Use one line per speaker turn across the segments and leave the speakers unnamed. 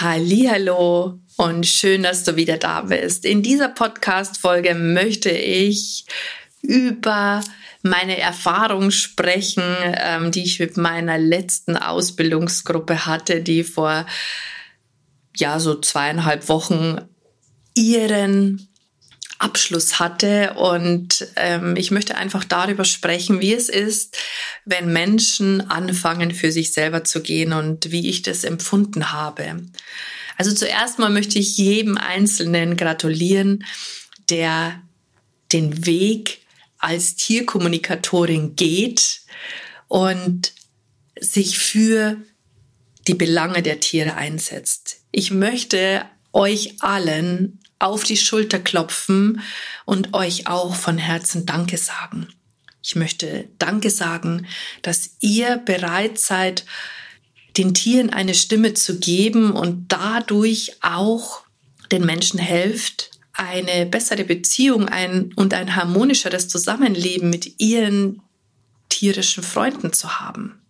Hallo und schön, dass du wieder da bist. In dieser Podcast Folge möchte ich über meine Erfahrung sprechen, ähm, die ich mit meiner letzten Ausbildungsgruppe hatte, die vor ja so zweieinhalb Wochen ihren Abschluss hatte. Und ähm, ich möchte einfach darüber sprechen, wie es ist, wenn Menschen anfangen, für sich selber zu gehen und wie ich das empfunden habe. Also zuerst mal möchte ich jedem Einzelnen gratulieren, der den Weg als Tierkommunikatorin geht und sich für die Belange der Tiere einsetzt. Ich möchte euch allen auf die Schulter klopfen und euch auch von Herzen Danke sagen. Ich möchte Danke sagen, dass ihr bereit seid, den Tieren eine Stimme zu geben und dadurch auch den Menschen helft, eine bessere Beziehung ein und ein harmonischeres Zusammenleben mit ihren tierischen Freunden zu haben.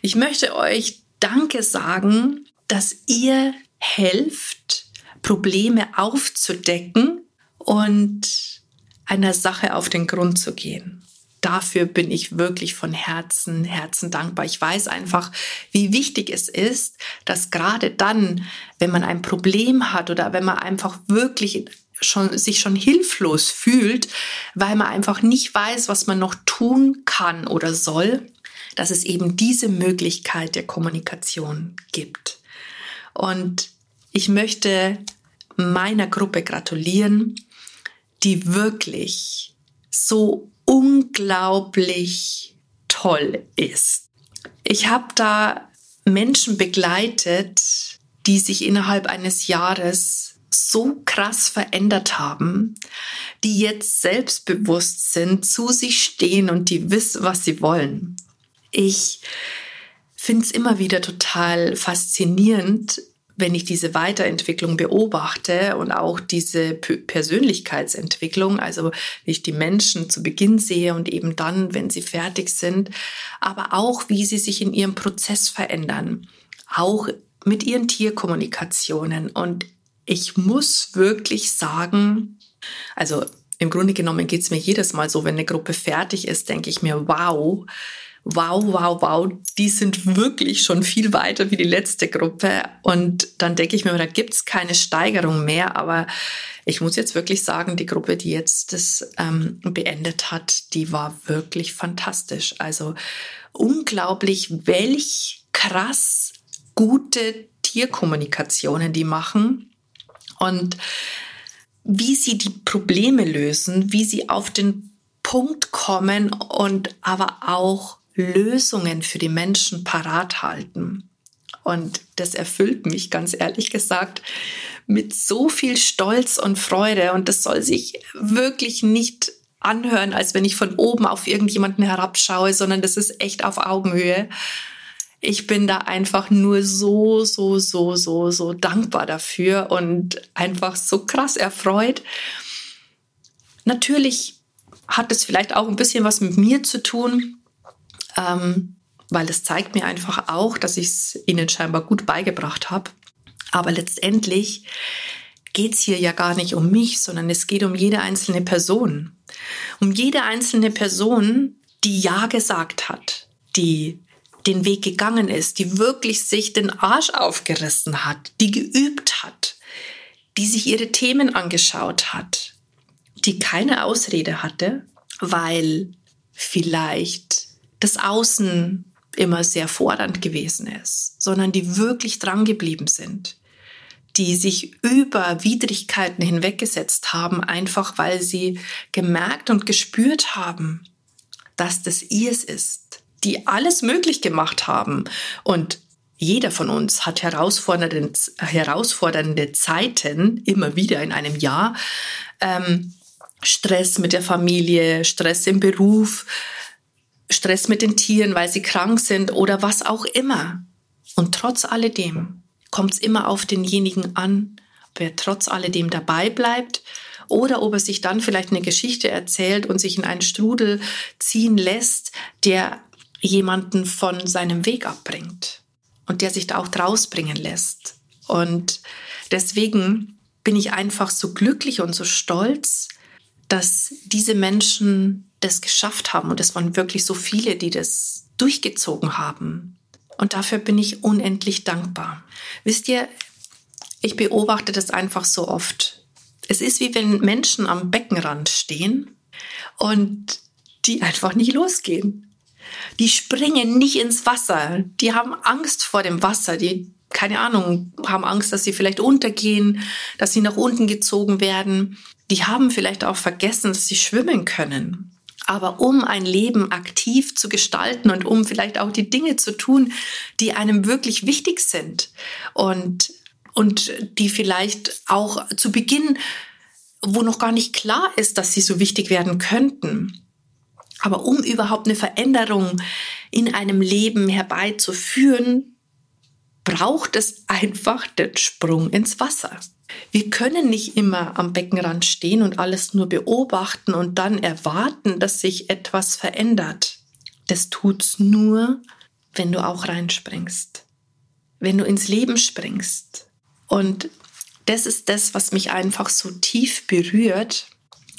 Ich möchte euch Danke sagen, dass ihr helft, Probleme aufzudecken und einer Sache auf den Grund zu gehen. Dafür bin ich wirklich von Herzen, Herzen dankbar. Ich weiß einfach, wie wichtig es ist, dass gerade dann, wenn man ein Problem hat oder wenn man einfach wirklich schon, sich schon hilflos fühlt, weil man einfach nicht weiß, was man noch tun kann oder soll, dass es eben diese Möglichkeit der Kommunikation gibt. Und ich möchte meiner Gruppe gratulieren, die wirklich so unglaublich toll ist. Ich habe da Menschen begleitet, die sich innerhalb eines Jahres so krass verändert haben, die jetzt selbstbewusst sind, zu sich stehen und die wissen, was sie wollen. Ich finde es immer wieder total faszinierend, wenn ich diese Weiterentwicklung beobachte und auch diese Persönlichkeitsentwicklung, also wenn ich die Menschen zu Beginn sehe und eben dann, wenn sie fertig sind, aber auch wie sie sich in ihrem Prozess verändern, auch mit ihren Tierkommunikationen. Und ich muss wirklich sagen, also im Grunde genommen geht es mir jedes Mal so, wenn eine Gruppe fertig ist, denke ich mir, wow, wow, wow, wow, die sind wirklich schon viel weiter wie die letzte Gruppe. Und dann denke ich mir, da gibt's keine Steigerung mehr. Aber ich muss jetzt wirklich sagen, die Gruppe, die jetzt das ähm, beendet hat, die war wirklich fantastisch. Also unglaublich, welch krass gute Tierkommunikationen die machen. Und wie sie die Probleme lösen, wie sie auf den Punkt kommen und aber auch Lösungen für die Menschen parat halten. Und das erfüllt mich ganz ehrlich gesagt mit so viel Stolz und Freude. Und das soll sich wirklich nicht anhören, als wenn ich von oben auf irgendjemanden herabschaue, sondern das ist echt auf Augenhöhe. Ich bin da einfach nur so, so, so, so, so dankbar dafür und einfach so krass erfreut. Natürlich hat es vielleicht auch ein bisschen was mit mir zu tun, ähm, weil es zeigt mir einfach auch, dass ich es ihnen scheinbar gut beigebracht habe. Aber letztendlich geht es hier ja gar nicht um mich, sondern es geht um jede einzelne Person. Um jede einzelne Person, die Ja gesagt hat, die den Weg gegangen ist, die wirklich sich den Arsch aufgerissen hat, die geübt hat, die sich ihre Themen angeschaut hat, die keine Ausrede hatte, weil vielleicht das Außen immer sehr fordernd gewesen ist, sondern die wirklich dran geblieben sind, die sich über Widrigkeiten hinweggesetzt haben, einfach weil sie gemerkt und gespürt haben, dass das ihrs ist, die alles möglich gemacht haben und jeder von uns hat herausfordernde, herausfordernde Zeiten, immer wieder in einem Jahr. Ähm, Stress mit der Familie, Stress im Beruf, Stress mit den Tieren, weil sie krank sind oder was auch immer. Und trotz alledem kommt es immer auf denjenigen an, ob er trotz alledem dabei bleibt oder ob er sich dann vielleicht eine Geschichte erzählt und sich in einen Strudel ziehen lässt, der jemanden von seinem Weg abbringt und der sich da auch draus bringen lässt. Und deswegen bin ich einfach so glücklich und so stolz, dass diese Menschen das geschafft haben. Und es waren wirklich so viele, die das durchgezogen haben. Und dafür bin ich unendlich dankbar. Wisst ihr, ich beobachte das einfach so oft. Es ist wie wenn Menschen am Beckenrand stehen und die einfach nicht losgehen. Die springen nicht ins Wasser. Die haben Angst vor dem Wasser. Die, keine Ahnung, haben Angst, dass sie vielleicht untergehen, dass sie nach unten gezogen werden. Die haben vielleicht auch vergessen, dass sie schwimmen können. Aber um ein Leben aktiv zu gestalten und um vielleicht auch die Dinge zu tun, die einem wirklich wichtig sind und, und die vielleicht auch zu Beginn, wo noch gar nicht klar ist, dass sie so wichtig werden könnten, aber um überhaupt eine Veränderung in einem Leben herbeizuführen, braucht es einfach den Sprung ins Wasser. Wir können nicht immer am Beckenrand stehen und alles nur beobachten und dann erwarten, dass sich etwas verändert. Das tut's nur, wenn du auch reinspringst. Wenn du ins Leben springst. Und das ist das, was mich einfach so tief berührt,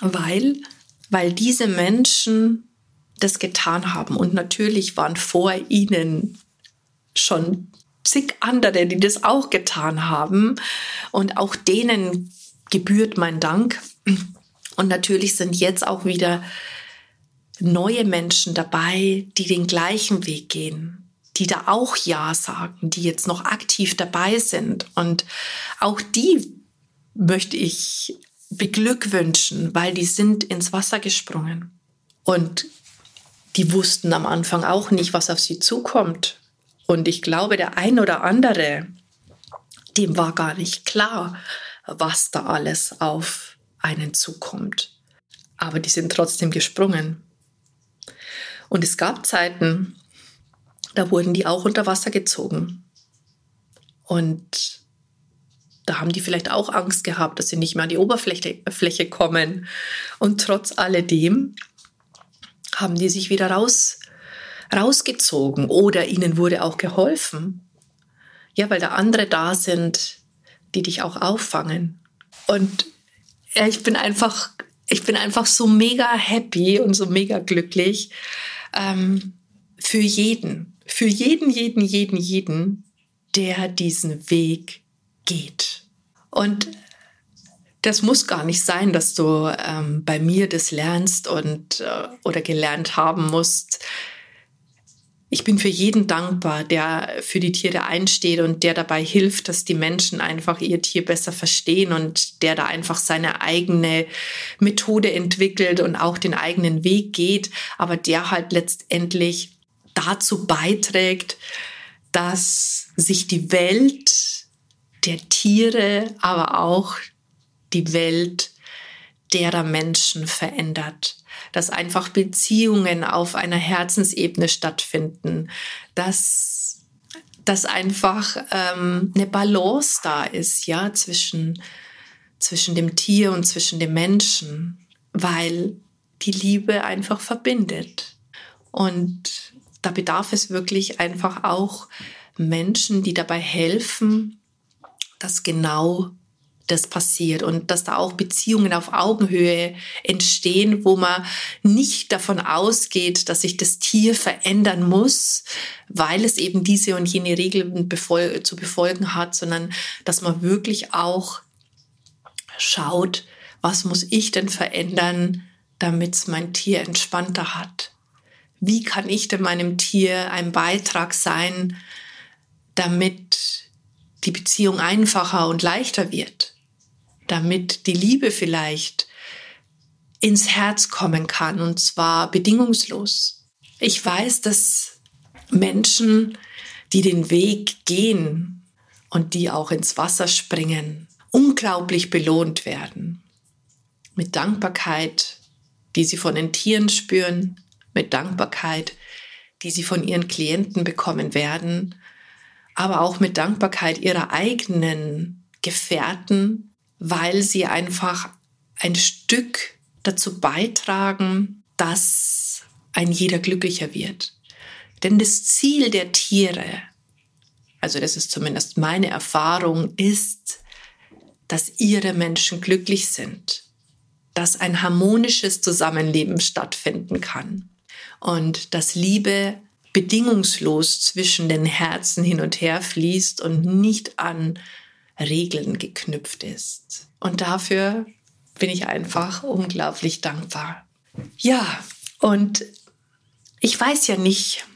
weil weil diese Menschen das getan haben. Und natürlich waren vor ihnen schon zig andere, die das auch getan haben. Und auch denen gebührt mein Dank. Und natürlich sind jetzt auch wieder neue Menschen dabei, die den gleichen Weg gehen, die da auch Ja sagen, die jetzt noch aktiv dabei sind. Und auch die möchte ich beglückwünschen, weil die sind ins Wasser gesprungen. Und die wussten am Anfang auch nicht, was auf sie zukommt. Und ich glaube, der ein oder andere, dem war gar nicht klar, was da alles auf einen zukommt. Aber die sind trotzdem gesprungen. Und es gab Zeiten, da wurden die auch unter Wasser gezogen. Und da haben die vielleicht auch Angst gehabt, dass sie nicht mehr an die Oberfläche Fläche kommen. Und trotz alledem haben die sich wieder raus, rausgezogen oder ihnen wurde auch geholfen. Ja, weil da andere da sind, die dich auch auffangen. Und ja, ich bin einfach, ich bin einfach so mega happy und so mega glücklich ähm, für jeden, für jeden, jeden, jeden, jeden, der diesen Weg geht. Und das muss gar nicht sein, dass du ähm, bei mir das lernst und äh, oder gelernt haben musst. Ich bin für jeden dankbar, der für die Tiere einsteht und der dabei hilft, dass die Menschen einfach ihr Tier besser verstehen und der da einfach seine eigene Methode entwickelt und auch den eigenen Weg geht, aber der halt letztendlich dazu beiträgt, dass sich die Welt der Tiere, aber auch die Welt derer Menschen verändert. Dass einfach Beziehungen auf einer Herzensebene stattfinden, dass, dass einfach ähm, eine Balance da ist, ja, zwischen, zwischen dem Tier und zwischen dem Menschen, weil die Liebe einfach verbindet. Und da bedarf es wirklich einfach auch Menschen, die dabei helfen, dass genau das passiert und dass da auch Beziehungen auf Augenhöhe entstehen, wo man nicht davon ausgeht, dass sich das Tier verändern muss, weil es eben diese und jene Regeln zu befolgen hat, sondern dass man wirklich auch schaut, was muss ich denn verändern, damit es mein Tier entspannter hat? Wie kann ich denn meinem Tier ein Beitrag sein, damit die Beziehung einfacher und leichter wird, damit die Liebe vielleicht ins Herz kommen kann und zwar bedingungslos. Ich weiß, dass Menschen, die den Weg gehen und die auch ins Wasser springen, unglaublich belohnt werden. Mit Dankbarkeit, die sie von den Tieren spüren, mit Dankbarkeit, die sie von ihren Klienten bekommen werden, aber auch mit Dankbarkeit ihrer eigenen Gefährten, weil sie einfach ein Stück dazu beitragen, dass ein jeder glücklicher wird. Denn das Ziel der Tiere, also das ist zumindest meine Erfahrung, ist, dass ihre Menschen glücklich sind, dass ein harmonisches Zusammenleben stattfinden kann und dass Liebe bedingungslos zwischen den Herzen hin und her fließt und nicht an Regeln geknüpft ist. Und dafür bin ich einfach unglaublich dankbar. Ja, und ich weiß ja nicht,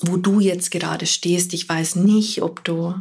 wo du jetzt gerade stehst. Ich weiß nicht, ob du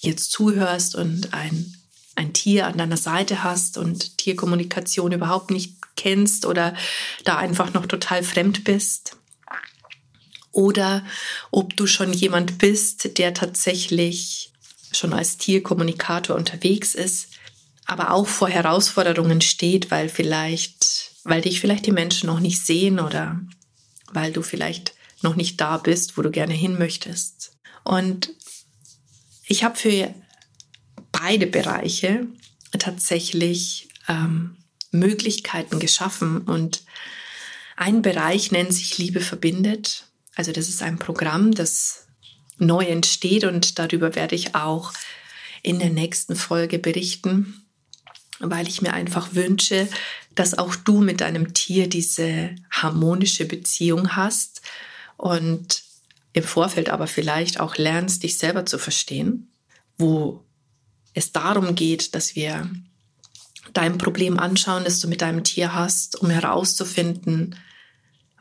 jetzt zuhörst und ein, ein Tier an deiner Seite hast und Tierkommunikation überhaupt nicht kennst oder da einfach noch total fremd bist. Oder ob du schon jemand bist, der tatsächlich schon als Tierkommunikator unterwegs ist, aber auch vor Herausforderungen steht, weil vielleicht, weil dich vielleicht die Menschen noch nicht sehen oder weil du vielleicht noch nicht da bist, wo du gerne hin möchtest. Und ich habe für beide Bereiche tatsächlich ähm, Möglichkeiten geschaffen und ein Bereich nennt sich Liebe verbindet. Also das ist ein Programm, das neu entsteht und darüber werde ich auch in der nächsten Folge berichten weil ich mir einfach wünsche, dass auch du mit deinem Tier diese harmonische Beziehung hast und im Vorfeld aber vielleicht auch lernst, dich selber zu verstehen, wo es darum geht, dass wir dein Problem anschauen, das du mit deinem Tier hast, um herauszufinden,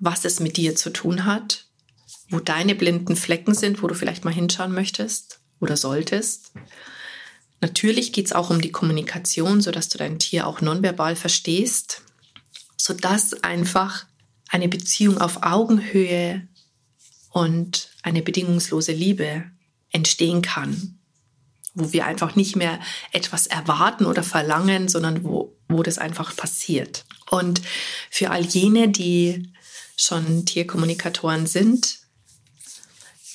was es mit dir zu tun hat, wo deine blinden Flecken sind, wo du vielleicht mal hinschauen möchtest oder solltest Natürlich geht es auch um die Kommunikation, sodass du dein Tier auch nonverbal verstehst, sodass einfach eine Beziehung auf Augenhöhe und eine bedingungslose Liebe entstehen kann, wo wir einfach nicht mehr etwas erwarten oder verlangen, sondern wo, wo das einfach passiert. Und für all jene, die schon Tierkommunikatoren sind,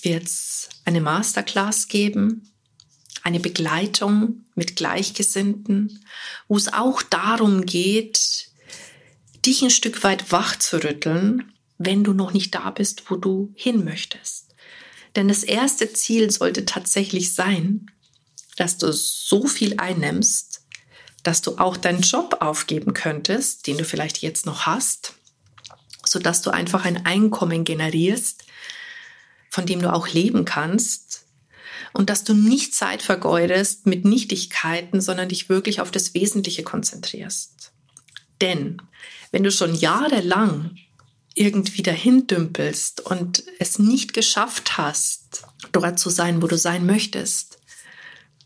wird es eine Masterclass geben, eine Begleitung mit Gleichgesinnten, wo es auch darum geht, dich ein Stück weit wach zu rütteln, wenn du noch nicht da bist, wo du hin möchtest. Denn das erste Ziel sollte tatsächlich sein, dass du so viel einnimmst, dass du auch deinen Job aufgeben könntest, den du vielleicht jetzt noch hast, sodass du einfach ein Einkommen generierst, von dem du auch leben kannst und dass du nicht Zeit vergeudest mit Nichtigkeiten, sondern dich wirklich auf das Wesentliche konzentrierst. Denn wenn du schon jahrelang irgendwie dahin dümpelst und es nicht geschafft hast, dort zu sein, wo du sein möchtest,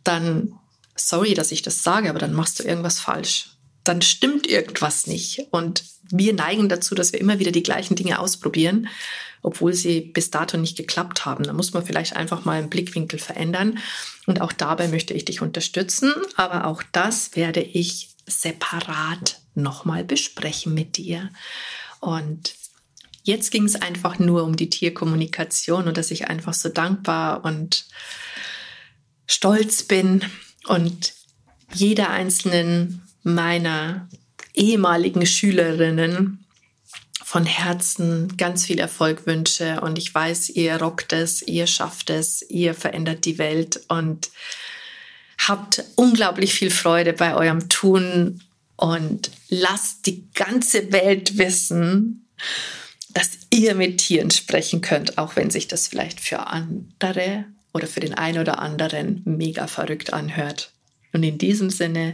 dann, sorry, dass ich das sage, aber dann machst du irgendwas falsch. Dann stimmt irgendwas nicht. Und wir neigen dazu, dass wir immer wieder die gleichen Dinge ausprobieren obwohl sie bis dato nicht geklappt haben. Da muss man vielleicht einfach mal einen Blickwinkel verändern. Und auch dabei möchte ich dich unterstützen. Aber auch das werde ich separat nochmal besprechen mit dir. Und jetzt ging es einfach nur um die Tierkommunikation und dass ich einfach so dankbar und stolz bin und jeder einzelnen meiner ehemaligen Schülerinnen von Herzen ganz viel Erfolg wünsche. Und ich weiß, ihr rockt es, ihr schafft es, ihr verändert die Welt und habt unglaublich viel Freude bei eurem Tun und lasst die ganze Welt wissen, dass ihr mit Tieren sprechen könnt, auch wenn sich das vielleicht für andere oder für den einen oder anderen mega verrückt anhört. Und in diesem Sinne,